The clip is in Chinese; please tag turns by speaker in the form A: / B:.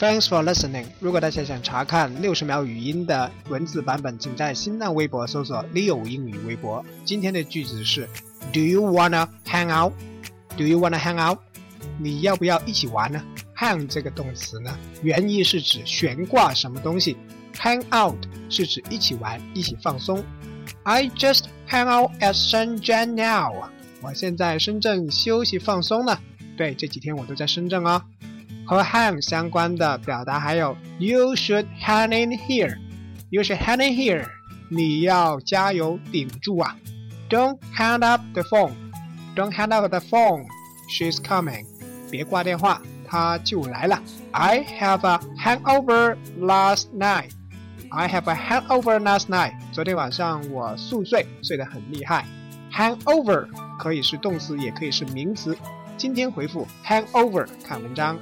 A: Thanks for listening。如果大家想查看六十秒语音的文字版本，请在新浪微博搜索 “Leo 英语微博”。今天的句子是：Do you wanna hang out？Do you wanna hang out？你要不要一起玩呢？Hang 这个动词呢，原意是指悬挂什么东西；hang out 是指一起玩、一起放松。I just hang out at Shenzhen now。我现在深圳休息放松呢。对，这几天我都在深圳哦。和 hang 相关的表达还有 You should hang in here。You should hang in here。你要加油顶住啊！Don't hang up the phone。Don't hang up the phone。She's coming。别挂电话，她就来了。I have a hangover last night。I have a hangover last night。昨天晚上我宿醉，睡得很厉害。Hangover 可以是动词，也可以是名词。今天回复 hangover 看文章。